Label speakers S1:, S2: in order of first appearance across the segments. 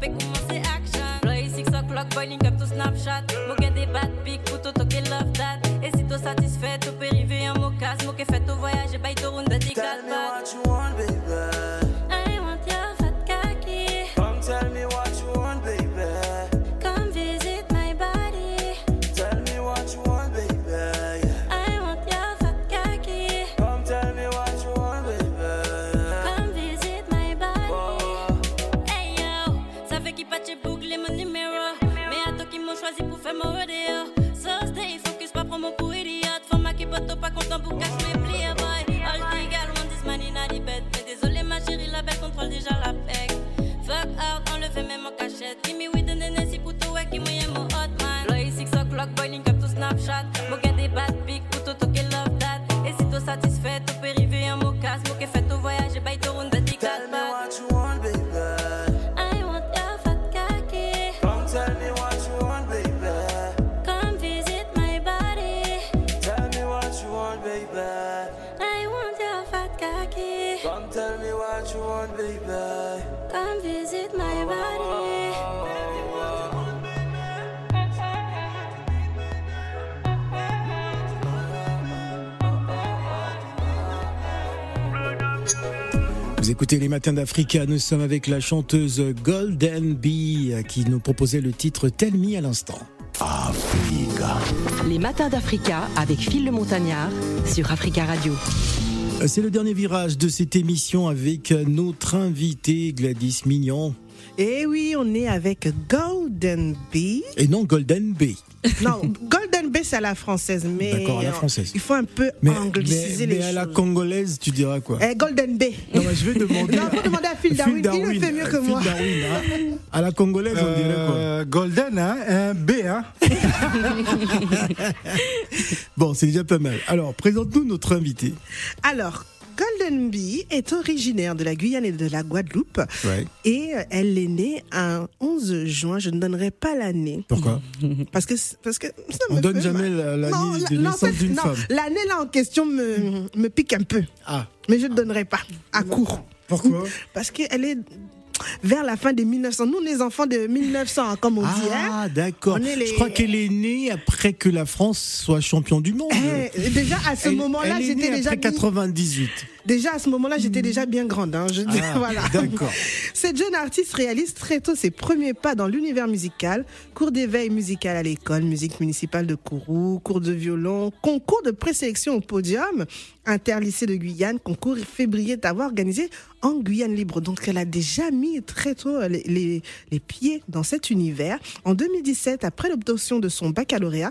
S1: Topé, commencer action. Play 6 o'clock, boiling up to Snapchat. Moquet des bad pics, photo, toqué love that. Et si toi satisfait, tout périvé en up
S2: écoutez les matins d'Africa, nous sommes avec la chanteuse Golden Bee euh, qui nous proposait le titre Tell Me à l'instant.
S3: Africa.
S4: Les matins d'Africa avec Phil le Montagnard sur Africa Radio.
S2: Euh, C'est le dernier virage de cette émission avec euh, notre invité Gladys Mignon.
S5: Et oui, on est avec Golden Bee.
S2: Et non Golden Bee.
S5: Non, Golden Bee, c'est à la française, mais
S2: D'accord, à la française.
S5: il faut un peu
S2: Mais,
S5: angliciser
S2: mais-
S5: les
S2: mais à la
S5: choses.
S2: congolaise, tu diras quoi?
S5: Eh, Golden.
S2: Non, mais je vais demander.
S5: Non, faut demander à Phil Darwin. Il le fait mieux que
S2: Phil
S5: moi.
S2: Darwin, hein. À la congolaise, on dirait quoi?
S6: Euh, Golden, hein, un B, hein.
S2: Bon, c'est déjà pas mal. Alors, présente-nous notre invité.
S5: Alors, Golden Bee est originaire de la Guyane et de la Guadeloupe.
S2: Ouais.
S5: Et euh, elle est née un 11 juin. Je ne donnerai pas l'année.
S2: Pourquoi?
S5: Parce que, parce que ça
S2: On
S5: me
S2: donne jamais l'année
S5: Non,
S2: de naissance d'une femme.
S5: L'année là en question me, me pique un peu.
S2: Ah,
S5: Mais je ne donnerai pas. À court.
S2: pourquoi?
S5: Parce qu'elle est vers la fin des 1900. Nous, les enfants de 1900, comme on dit. Hein
S2: Ah, d'accord.
S5: Les-
S2: Je crois qu'elle est née après que la France soit champion du monde.
S5: Eh, déjà à ce moment-là, j'étais déjà
S2: après
S5: bien-
S2: 98.
S5: Déjà à ce moment-là, j'étais déjà bien grande. Hein, je
S2: Ah,
S5: voilà.
S2: d'accord.
S5: Cette jeune artiste réalise très tôt ses premiers pas dans l'univers musical. Cours d'éveil musical à l'école, musique municipale de Kourou, cours de violon, concours de présélection au podium, interlycée de Guyane, concours février d'avoir organisé en Guyane libre. Donc elle a déjà mis très tôt les, les, les pieds dans cet univers. En 2017, après l'obtention de son baccalauréat,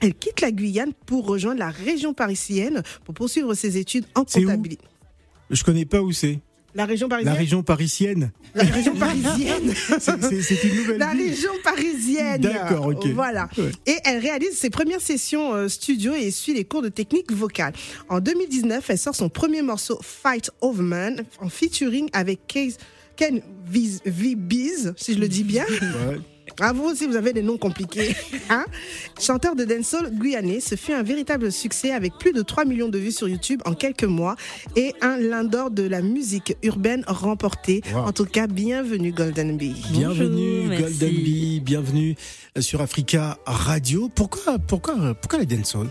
S5: elle quitte la Guyane pour rejoindre la région parisienne pour poursuivre ses études en comptabilité.
S2: Je connais pas où c'est.
S5: La région
S2: La
S5: parisienne
S2: région parisienne.
S5: La région parisienne
S2: C'est- une nouvelle
S5: La
S2: ville.
S5: région parisienne.
S2: D'accord, ok.
S5: Voilà.
S2: Ouais.
S5: Et elle réalise ses premières sessions euh, studio et suit les cours de technique vocale. En 2019, elle sort son premier morceau Fight Over Man en featuring avec Case- Ken V-Biz, si je le dis bien.
S2: Ouais.
S5: À vous aussi, vous avez des noms compliqués. Hein? Chanteur de dancehall guyanais, ce fut un véritable succès avec plus de 3 millions de vues sur YouTube en quelques mois et un l'un de la musique urbaine remporté.
S2: Wow.
S5: En tout cas, bienvenue Golden Bee.
S2: Bienvenue
S4: Bonjour,
S2: Golden
S4: merci.
S2: Bee, bienvenue sur Africa Radio. Pourquoi, pourquoi, pourquoi la dancehall?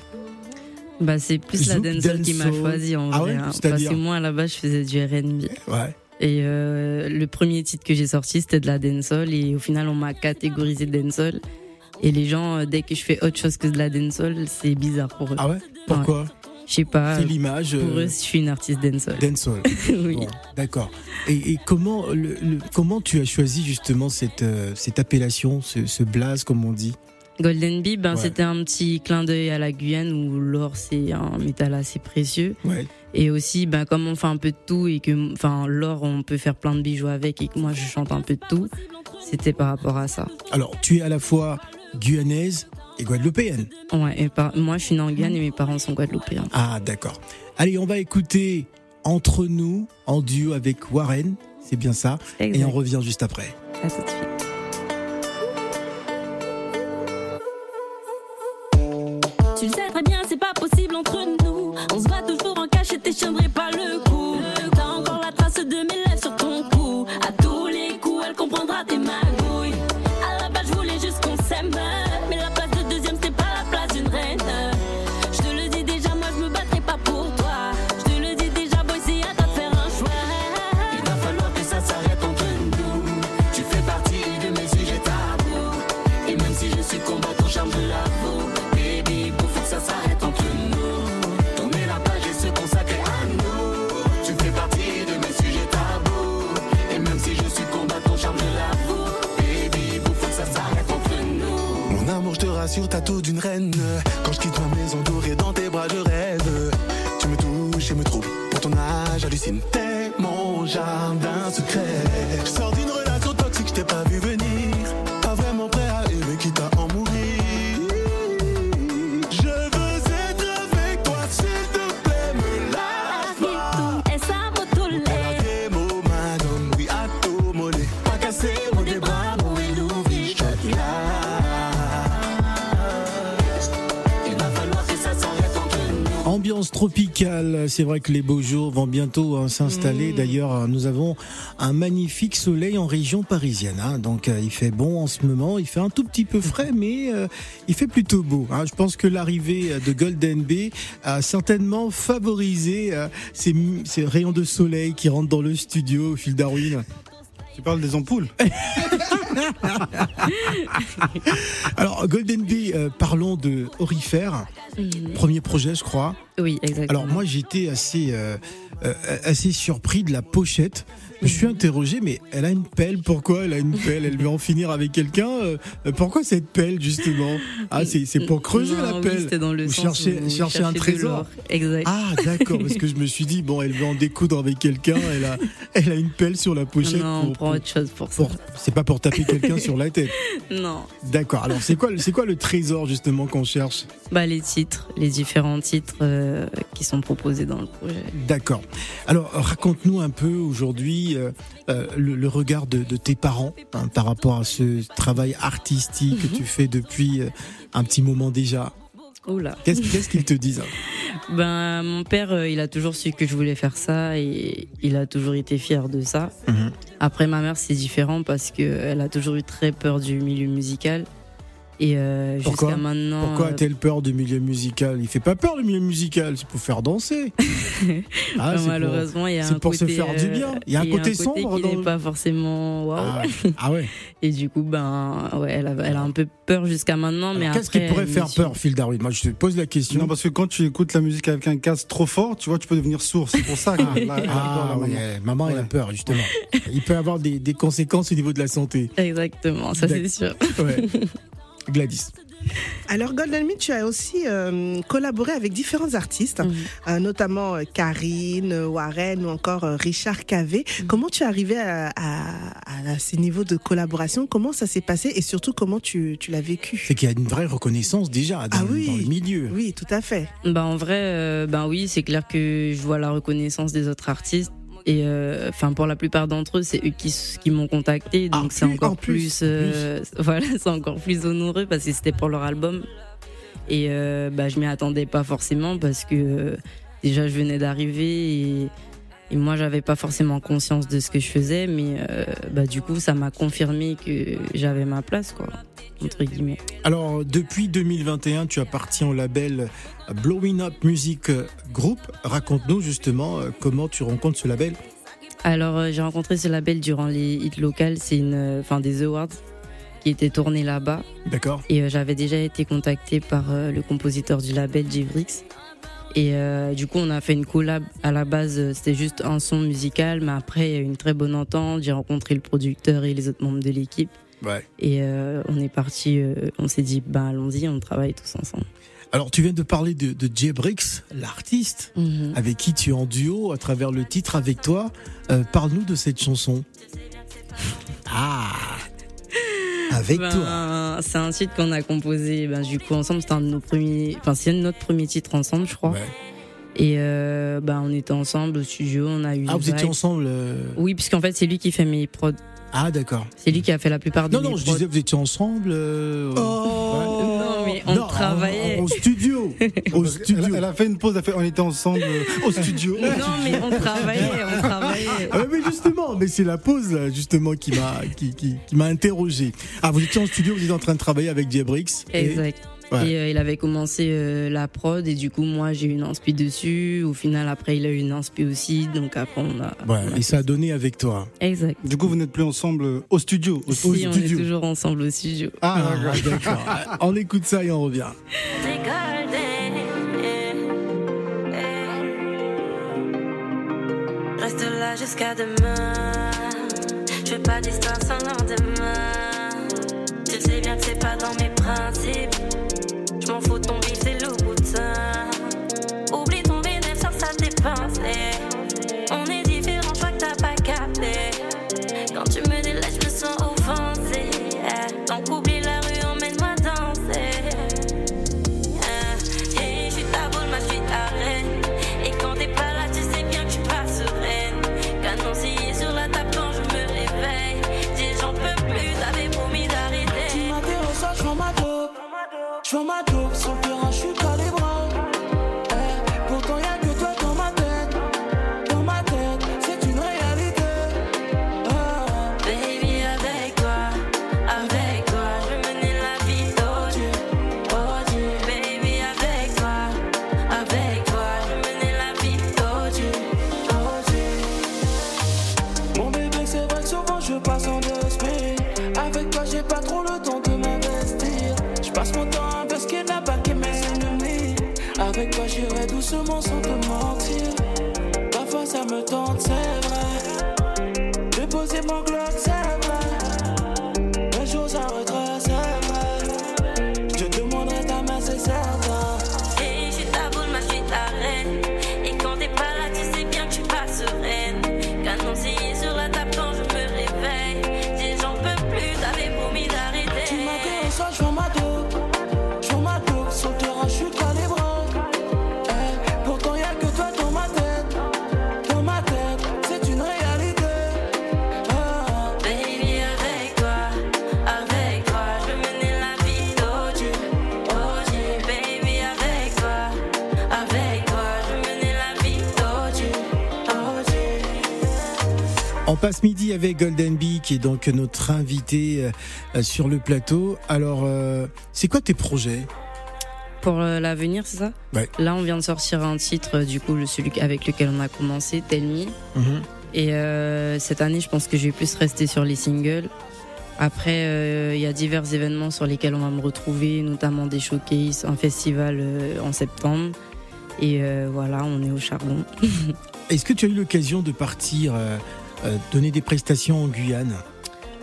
S4: Bah, c'est plus la dancehall qui m'a choisi en
S2: Ah
S4: vrai.
S2: ouais,
S4: hein. Parce que moi, à la base, je faisais du RB.
S2: Ouais.
S4: Et euh, le premier titre que j'ai sorti, c'était de la dancehall. Et au final, on m'a catégorisé dancehall. Et les gens, euh, dès que je fais autre chose que de la dancehall, c'est bizarre pour eux.
S2: Ah ouais? Pourquoi?
S4: Je sais pas.
S2: C'est l'image
S4: Pour
S2: euh,
S4: eux, je suis une artiste dancehall.
S2: dancehall.
S4: oui.
S2: Bon, D'accord. Et, et comment, le, le- comment tu as choisi justement cette, euh, cette appellation, ce, ce blaze, comme on dit?
S4: Golden Bee, ben,
S2: Ouais.
S4: c'était un petit clin d'œil à la Guyane où l'or c'est un métal assez précieux.
S2: Ouais.
S4: Et aussi, ben, comme on fait un peu de tout et que, enfin, l'or, on peut faire plein de bijoux avec et que moi je chante un peu de tout, c'était par rapport à ça.
S2: Alors, tu es à la fois guyanaise et guadeloupéenne.
S4: Ouais, et par- moi je suis née en Guyane et mes parents sont guadeloupéens.
S2: Ah, d'accord. Allez, on va écouter Entre nous en duo avec Warren. C'est bien ça. Et
S4: Exact.
S2: on revient juste après.
S4: À tout de suite.
S1: Tu le sais très bien, c'est pas possible entre nous. On se bat toujours en cachette et C'est
S2: vrai que les beaux jours vont bientôt hein, s'installer. D'ailleurs, euh, nous avons un magnifique soleil en région parisienne. hein. Donc, euh, il fait bon en ce moment. Il fait un tout petit peu frais, mais euh, il fait plutôt beau. hein. Je pense que l'arrivée de Golden Bay a certainement favorisé euh, ces, ces rayons de soleil qui rentrent dans le studio, Phil Darwin.
S6: Tu parles des ampoules
S2: Alors, Golden Bay, euh, parlons de Orifère.
S4: Mhm.
S2: Premier projet, je crois.
S4: Oui, exactement.
S2: Alors moi j'étais assez euh, euh, assez surpris de la pochette. Je me suis interrogé, mais elle a une pelle. Pourquoi elle a une pelle? Elle veut en finir avec quelqu'un? euh, pourquoi cette pelle justement? Ah, c'est pour creuser
S4: Non,
S2: la pelle.
S4: dans le
S2: Vous
S4: sens
S2: cherchez-
S4: où
S2: cherchez un trésor?
S4: Exact.
S2: Ah d'accord, parce que je me suis dit bon, elle veut en découdre avec quelqu'un. Elle a elle a une pelle sur la pochette.
S4: non, on
S2: pour-
S4: prend
S2: pour-
S4: autre chose pour ça.
S2: c'est pas pour taper quelqu'un sur la tête.
S4: Non.
S2: D'accord. Alors c'est quoi le- c'est quoi le trésor justement qu'on cherche?
S4: Bah, les titres, les différents titres euh, qui sont proposés dans le projet.
S2: D'accord. Alors, raconte-nous un peu aujourd'hui euh, euh, le, le regard de, de tes parents hein, par rapport à ce travail artistique que tu fais depuis euh, un petit moment déjà. Qu'est-ce qu'ils te disent hein?
S4: Ben, mon père, euh, il a toujours su que je voulais faire ça et il a toujours été fier de ça.
S2: Mhm.
S4: Après, ma mère, c'est différent parce que elle a toujours eu très peur du milieu musical. Et euh,
S2: Pourquoi
S4: jusqu'à maintenant.
S2: Pourquoi
S4: euh,
S2: a-t-elle peur du milieu musical? Il fait pas peur le milieu musical, c'est pour faire danser. Ah, pour-
S4: malheureusement, il y a
S2: c'est
S4: un
S2: pour
S4: côté,
S2: se faire du
S4: euh,
S2: bien. Il y a un
S4: il
S2: côté sombre
S4: qui
S2: dans
S4: n'est
S2: le-
S4: pas forcément waouh.
S2: Ah, ah ouais.
S4: Et du coup, ben, ouais, elle a, elle a un peu peur jusqu'à maintenant, mais
S2: Qu'est-ce qui pourrait faire peur, Phil Darwin? Moi, je te pose la question.
S6: Non, parce que quand tu écoutes la musique avec un casque trop fort, tu vois, tu peux devenir sourd. C'est pour ça que là,
S2: Ah
S6: maman.
S2: maman, elle a peur justement. Il peut avoir des, des conséquences au niveau de la santé.
S4: Exactement, ça c'est sûr.
S2: Gladys.
S5: Alors Golden Me, tu as aussi euh, collaboré avec différents artistes,
S4: Mhm.
S5: euh, notamment euh, Karine, Warren ou encore Richard Cavé.
S4: Mhm.
S5: Comment tu es arrivé à, à- à ces niveaux de collaboration? Comment ça s'est passé? Et surtout comment tu, tu l'as vécu?
S2: C'est qu'il y a une vraie reconnaissance déjà dans,
S5: Ah oui.
S2: dans le milieu.
S5: Oui, tout à fait.
S4: Bah en vrai, euh, ben oui, c'est clair que je vois la reconnaissance des autres artistes. Et euh, enfin, pour la plupart d'entre eux, c'est eux qui, m'ont contacté, donc
S5: Ah,
S4: c'est
S5: plus-
S4: encore
S5: en plus,
S4: plus, euh, voilà, c'est encore plus honoreux parce que c'était pour leur album. Et euh, bah, je m'y attendais pas forcément parce que euh, déjà je venais d'arriver et, et moi j'avais pas forcément conscience de ce que je faisais, mais euh, bah du coup ça m'a confirmé que j'avais ma place, quoi, entre guillemets.
S2: Alors, depuis 2021, tu appartiens au label Blowing Up Music Group. Raconte-nous justement euh, comment tu rencontres ce label.
S4: Alors, euh, j'ai rencontré ce label durant les hits locales. C'est une, euh, enfin, des awards qui étaient tournés là-bas.
S2: D'accord
S4: Et euh, j'avais déjà été contactée par euh, le compositeur du label, Jivrix. Et euh, du coup, on a fait une collab. À la base, c'était juste un son musical, mais après, il y a eu une très bonne entente. J'ai rencontré le producteur et les autres membres de l'équipe.
S2: Ouais.
S4: Et euh, on est parti, euh, on s'est dit, bah allons-y, on travaille tous ensemble.
S2: Alors, tu viens de parler de, de Jay Brix, l'artiste
S4: Mhm.
S2: avec qui tu es en duo à travers le titre avec toi. Euh, Parle-nous de cette chanson. Ah Avec
S4: Ben,
S2: toi.
S4: C'est un titre qu'on a composé, ben, du coup ensemble. C'était un de nos premiers, enfin c'est notre premier titre ensemble, je crois.
S2: Ouais.
S4: Et euh, ben on était ensemble au studio, on a eu.
S2: Ah, vous étiez ensemble euh,
S4: Oui, puisqu'en fait c'est lui qui fait mes prods.
S2: Ah, d'accord.
S4: C'est lui qui a fait la plupart de
S2: Non, non, je disais, vous étiez ensemble. euh,
S4: Non, mais on
S2: non,
S4: travaillait.
S2: Au studio. Au studio.
S6: Elle, elle a fait une pause, elle a fait, on était ensemble euh, au studio.
S4: Non, mais on travaillait, on travaillait.
S2: Ah, mais justement, mais c'est la pause là, justement qui m'a qui, qui, qui m'a interrogé. Ah, vous étiez en studio, vous étiez en train de travailler avec Jay Brix. et-
S4: Exact.
S2: Ouais.
S4: Et euh, il avait commencé euh, la prod et du coup moi j'ai eu une inspi dessus. Au final après il a eu une inspi aussi donc après on a.
S2: Ouais,
S4: on a
S2: et ça a donné avec toi.
S4: Exact.
S6: Du coup, vous n'êtes plus ensemble euh, au studio. Au
S4: Si, on est toujours ensemble au studio.
S2: Ah, d'accord. On écoute ça et on revient.
S1: Reste là jusqu'à demain. Je pas d'histoire sans lendemain. Pas dans mes principes. Je m'en fous de ton bif, c'est le boutin. Oublie
S7: mentir. Parfois, ça me tente, c'est vrai. De poser mon glock,
S2: On passe midi avec Golden Bee qui est donc notre invité euh, sur le plateau. Alors, euh, c'est quoi tes projets?
S4: Pour euh, l'avenir c'est ça?
S2: Ouais.
S4: Là on vient de sortir un titre du coup celui avec lequel on a commencé, Tell Me.
S2: Mhm.
S4: Et euh, cette année, je pense que je vais plus rester sur les singles. Après, euh, il y a divers événements sur lesquels on va me retrouver, notamment des showcases, un festival euh, en septembre. Et voilà, on est au charbon.
S2: Est-ce que tu as eu l'occasion de partir donner des prestations en Guyane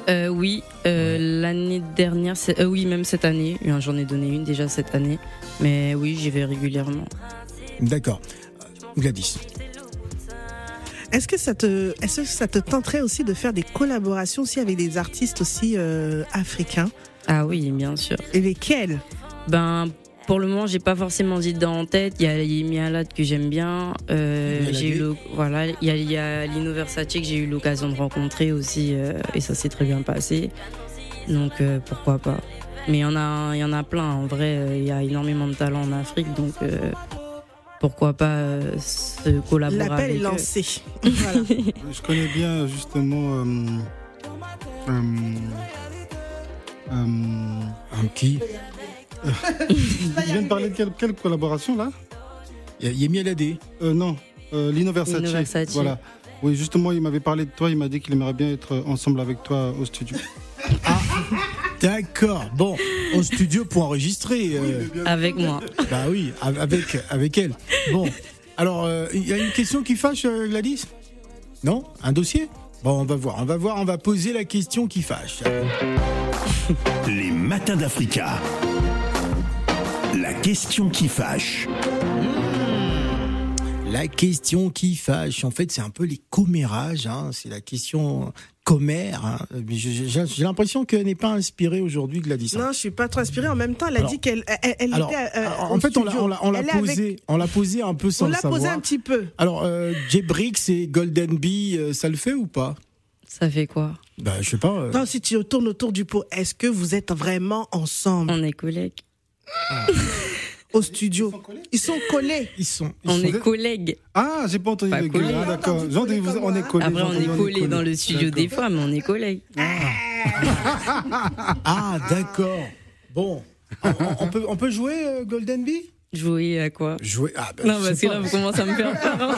S4: Euh, oui, euh, l'année dernière, c'est- euh, oui, même cette année. Euh, J'en ai donné une déjà cette année. Mais oui, j'y vais régulièrement.
S2: D'accord. Euh, Gladys.
S5: Est-ce que ça te, est-ce que ça te tenterait aussi de faire des collaborations aussi avec des artistes aussi euh, africains?
S4: Ah oui, bien sûr.
S5: Et lesquels?
S4: Ben, pour le moment, j'ai pas forcément d'idée en tête. Il y a Yemi Alade que j'aime bien. Euh, j'ai eu le- voilà, il y a, il y a Lino Versace que j'ai eu l'occasion de rencontrer aussi, euh, et ça s'est très bien passé. Donc euh, pourquoi pas. Mais il y en a, il y en a plein. En vrai, euh, il y a énormément de talent en Afrique, donc euh, pourquoi pas euh, se collaborer
S5: L'appel est lancé. voilà.
S6: Je connais bien justement. euh, euh, euh,
S2: Un qui?
S6: il vient de parler de quelle, quelle collaboration là?
S2: Il y a Yemi Alade.
S6: euh, Non, euh, Lino Versace.
S4: Lino Versace.
S6: Voilà. Oui, justement, il m'avait parlé de toi. Il m'a dit qu'il aimerait bien être ensemble avec toi au studio.
S2: D'accord. Bon, au studio pour enregistrer. euh,
S4: Avec moi.
S2: bah oui, av- avec, avec elle. Bon, alors, euh, il y a une question qui fâche, Gladys? Non? Un dossier? Bon, on va voir, on va voir, on va poser la question qui fâche.
S3: Les matins d'Africa. La question qui fâche.
S2: La question qui fâche, en fait, c'est un peu les commérages. Hein. C'est la question commère. Hein. J'ai l'impression qu'elle n'est pas inspirée aujourd'hui, Gladys.
S5: Non, je suis pas trop inspirée. En même temps, elle a
S2: Alors-
S5: dit qu'elle elle, elle
S2: Alors,
S5: était. euh,
S2: en fait, on l'a-
S5: studio.
S2: on l'a on l'a
S5: est avec-
S2: posé, on l'a posé un peu sans
S5: On
S2: le
S5: l'a
S2: savoir.
S5: posé un petit peu.
S2: Alors, euh, J-Brix et Golden Bee, euh, ça le fait ou pas?
S4: Ça fait quoi?
S2: Bah, je sais pas. euh,
S5: Non, si tu tournes autour du pot, est-ce que vous êtes vraiment ensemble?
S4: On est collègues.
S5: Au studio Ils sont collés.
S2: Ils sont. ils
S4: On
S2: sont-
S4: est collègues.
S6: Ah, j'ai pas entendu
S4: Pas
S6: le
S4: collés.
S6: Ah, d'accord. J'ai entendu, vous- on est collés.
S4: Après, on est collés dans le studio des fois, mais on est collègues.
S2: Ah, d'accord. Bon. On, on- on peut, on peut jouer euh, Golden Bee?
S4: Jouer à quoi?
S2: Jouer. Ah, bah,
S4: Non, parce que là, vous commencez à me faire peur. hein.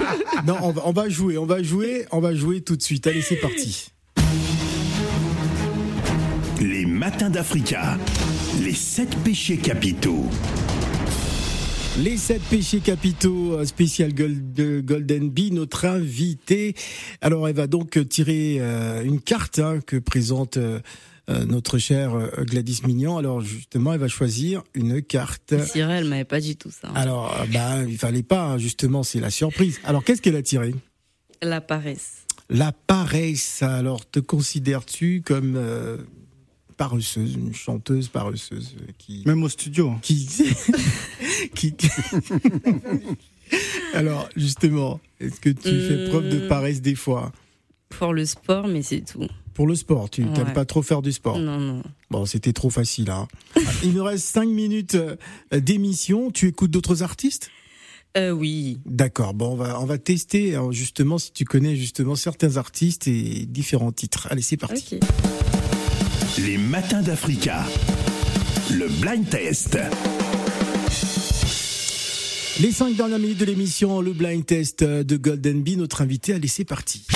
S2: Non, on va, on va jouer, on va jouer, on va jouer tout de suite. Allez, c'est parti.
S3: Les matins d'Africa. Les sept péchés capitaux.
S2: Les sept péchés capitaux spécial Gold- de Golden Bee, notre invité. Alors, elle va donc tirer euh, une carte hein, que présente euh, euh, notre chère Gladys Mignon. Alors, justement, elle va choisir une carte.
S4: Cyril, elle m'avait pas dit tout ça. hein.
S2: Alors, bah, il fallait pas, hein, justement, c'est la surprise. Alors, qu'est-ce qu'elle a tiré?
S4: La paresse.
S2: La paresse. Alors, te considères-tu comme euh, paresseuse, une chanteuse paresseuse euh, qui
S6: Même au studio.
S2: qui, qui... Alors, justement, est-ce que tu fais preuve de paresse des fois?
S4: Pour le sport, mais c'est tout.
S2: Pour le sport, tu n'aimes
S4: Ouais.
S2: pas trop faire du sport?
S4: Non, non.
S2: Bon, c'était trop facile. Hein. Il nous reste 5 minutes euh, d'émission. Tu écoutes d'autres artistes?
S4: Euh, oui.
S2: D'accord. Bon, on va, on va tester alors, justement si tu connais justement certains artistes et différents titres. Allez, c'est parti.
S4: Ok.
S3: Les matins d'Africa. Le blind test.
S2: Les 5 dernières minutes de l'émission, le blind test de Golden Bee. Notre invité, allez, c'est parti.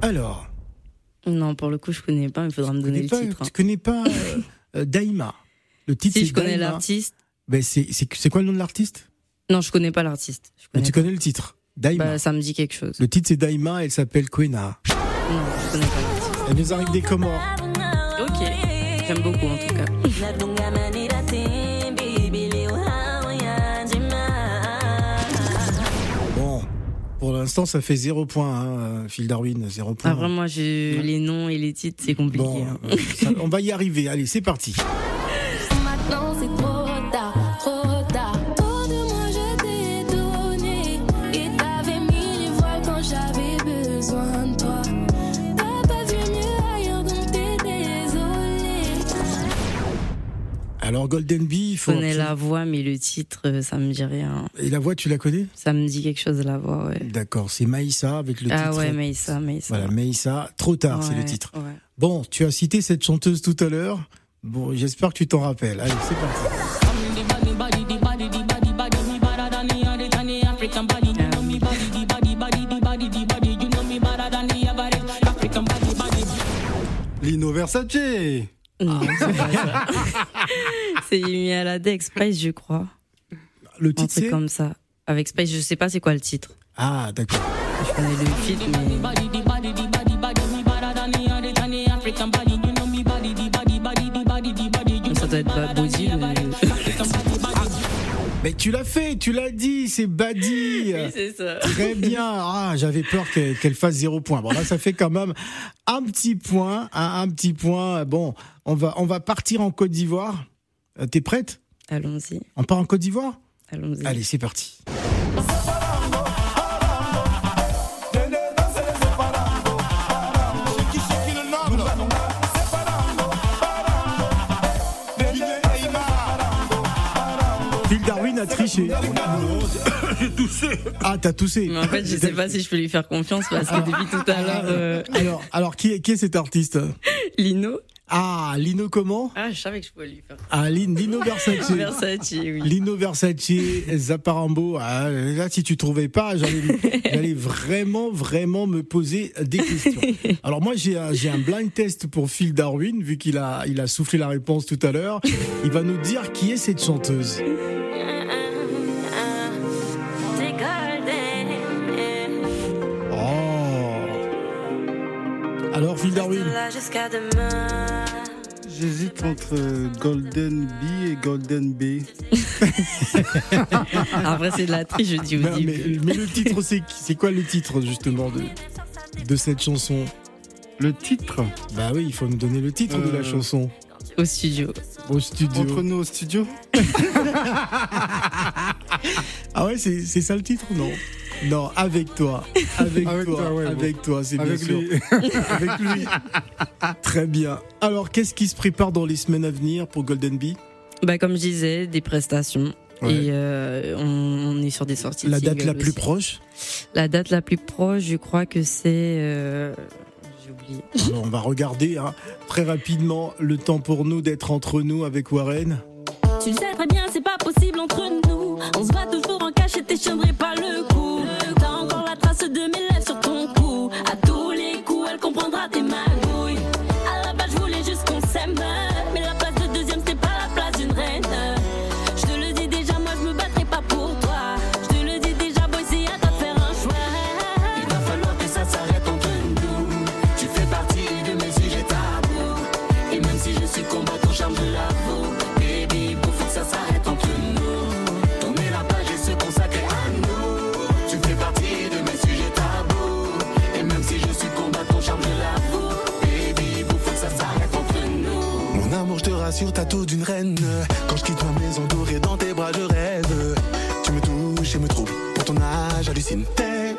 S2: Alors,
S4: Non, pour le coup, je connais pas, mais il faudra me donner le
S2: pas,
S4: titre. hein.
S2: tu connais pas euh, euh, Daïma? Le titre,
S4: Si je connais l'artiste.
S2: Ben, c'est, quoi le nom de l'artiste?
S4: Non, je connais pas l'artiste. Je
S2: Mais tu connais le titre Daïma.
S4: Bah, ça me dit quelque chose.
S2: Le titre c'est Daïma, elle s'appelle Kwena.
S4: Non, je connais pas l'artiste.
S2: Elle nous arrive des Comores.
S4: Ok. J'aime beaucoup en tout cas.
S2: Bon, pour l'instant ça fait 0 point, hein, Phil Darwin, 0 point.
S4: Après, moi, j'ai les noms et les titres, c'est compliqué.
S2: Bon,
S4: hein.
S2: euh, ça- on va y arriver. Allez, c'est parti.
S8: Maintenant c'est trop tard, trop tard. Trop de moi je t'ai donné. Et t'avais mis les voiles quand j'avais besoin de toi. T'as pas vu mieux ailleurs donc t'es désolé.
S2: Alors Golden Bee, il
S4: Je
S2: faut.
S4: connais la voix, mais le titre, euh, ça me dit rien.
S2: Et la voix, tu la connais?
S4: Ça me dit quelque chose, la voix, ouais.
S2: D'accord, c'est Maïssa avec le
S4: ah
S2: titre.
S4: ouais, Maïssa, Maïssa.
S2: Voilà, Maïssa, trop tard, c'est le titre.
S4: ouais.
S2: Bon, tu as cité cette chanteuse tout à l'heure. Bon, j'espère que tu t'en rappelles. Allez, c'est parti.
S6: Lino Versace.
S4: Non, c'est à la Dex Spice, je crois.
S2: Le titre, c'est
S4: comme ça. Avec Spice, je sais pas c'est quoi le titre.
S2: Ah, d'accord.
S4: Je connais le mais. Doit être Bad Body. mais-
S2: tu l'as fait, tu l'as dit, c'est Badi.
S4: Oui, c'est ça.
S2: Très bien. Ah, j'avais peur qu'elle fasse zéro point. Bon, là, ça fait quand même un petit point, un, un petit point. Bon, on va, on va partir en Côte d'Ivoire. Euh, T'es prête?
S4: Allons-y.
S2: On part en Côte d'Ivoire?
S4: Allons-y.
S2: Allez, c'est parti. A triché. J'ai toussé. Ah, t'as toussé.
S4: Mais en fait, je sais pas si je peux lui faire confiance parce que depuis tout à l'heure, euh,
S2: Alors, alors qui, est, qui est cet artiste
S4: Lino.
S2: Ah, Lino comment
S4: Ah, je savais que je pouvais lui faire.
S2: Ah, Lin- Lino Versace.
S4: Versace, oui.
S2: Lino Versace, Zaparambo. Ah, là, si tu trouvais pas, j'allais, vraiment, vraiment me poser des questions. Alors moi, j'ai un, j'ai un blind test pour Phil Darwin, vu qu'il a, il a soufflé la réponse tout à l'heure. Il va nous dire qui est cette chanteuse. Alors Phil Darwin.
S1: Là jusqu'à demain.
S6: J'hésite entre Golden B et Golden B.
S4: Après, c'est de la triche, je dis
S2: Mais, le titre, c'est, c'est quoi le titre justement de, de cette chanson?
S6: Le titre?
S2: Bah oui, il faut nous donner le titre de la
S6: Euh,
S2: chanson.
S4: Au studio.
S2: Au studio.
S6: Entre nous au studio?
S2: Ah ouais, c'est, c'est ça le titre ou non? Non, avec toi. Avec,
S6: Avec
S2: toi,
S6: toi, ouais,
S2: avec toi, c'est bien
S6: Avec
S2: sûr.
S6: lui.
S2: avec lui. Très bien. Alors, qu'est-ce qui se prépare dans les semaines à venir pour Golden Bee?
S4: Bah, comme je disais, des prestations.
S2: Ouais.
S4: Et euh, on, on est sur des sorties.
S2: La date la plus proche?
S4: La date la plus proche, je crois que c'est. euh, J'ai oublié.
S2: Alors, on va regarder hein, très rapidement le temps pour nous d'être entre nous avec Warren.
S1: Tu le sais très bien, c'est pas possible entre nous. On se bat toujours je tiendrai pas le coup.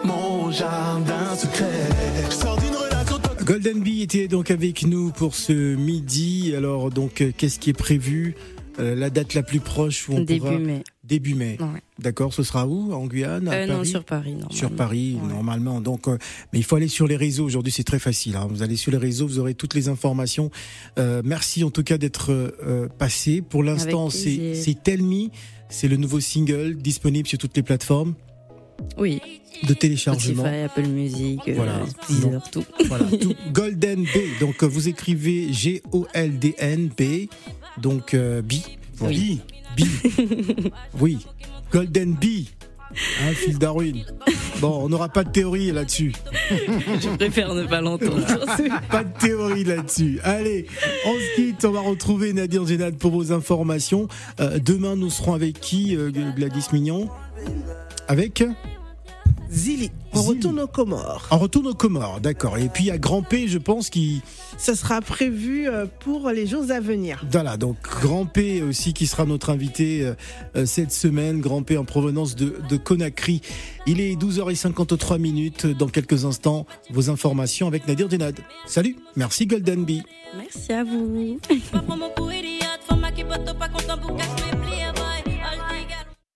S9: Mon jardin secret.
S2: Golden Bee était donc avec nous pour ce midi. Alors, donc, euh, qu'est-ce qui est prévu? Euh, La date la plus proche où on
S4: Début
S2: pourra...
S4: mai.
S2: Début mai.
S4: Ouais.
S2: D'accord, ce sera où? En Guyane? À
S4: Euh, non,
S2: Paris?
S4: sur Paris. Normalement.
S2: Sur Paris,
S4: Ouais.
S2: normalement. Donc, euh, mais il faut aller sur les réseaux. Aujourd'hui, c'est très facile. hein. Vous allez sur les réseaux, vous aurez toutes les informations. Euh, merci en tout cas d'être euh, passé. Pour l'instant, c'est Tell Me. C'est le nouveau single disponible sur toutes les plateformes
S4: Oui.
S2: de téléchargement.
S4: Spotify, Apple Music, euh,
S2: Voilà.
S4: Deezer, tout.
S2: Voilà, tout. Golden B. Donc euh, vous écrivez G-O-L-D-N B. Donc euh, B.
S4: Oui.
S2: B. oui. Golden B. Hein, Phil Darwin. Bon, on n'aura pas de théorie là-dessus.
S4: Je préfère ne pas l'entendre.
S2: Pas de théorie là-dessus. Allez, on se quitte. On va retrouver Nadir Génad pour vos informations. Euh, demain, nous serons avec qui, Gladys Mignon? Avec
S5: Zili, on
S2: Zili.
S5: retourne aux Comores.
S2: On retourne aux Comores, d'accord. Et puis il y a Grand P, je pense, qui.
S5: Ce sera prévu euh, pour les jours à venir.
S2: Voilà, donc Grand P aussi qui sera notre invité euh, euh, cette semaine. Grand P en provenance de, de Conakry. Il est 12h53 minutes. Dans quelques instants, vos informations avec Nadir Denad. Salut, merci Golden Bee.
S4: Merci à vous.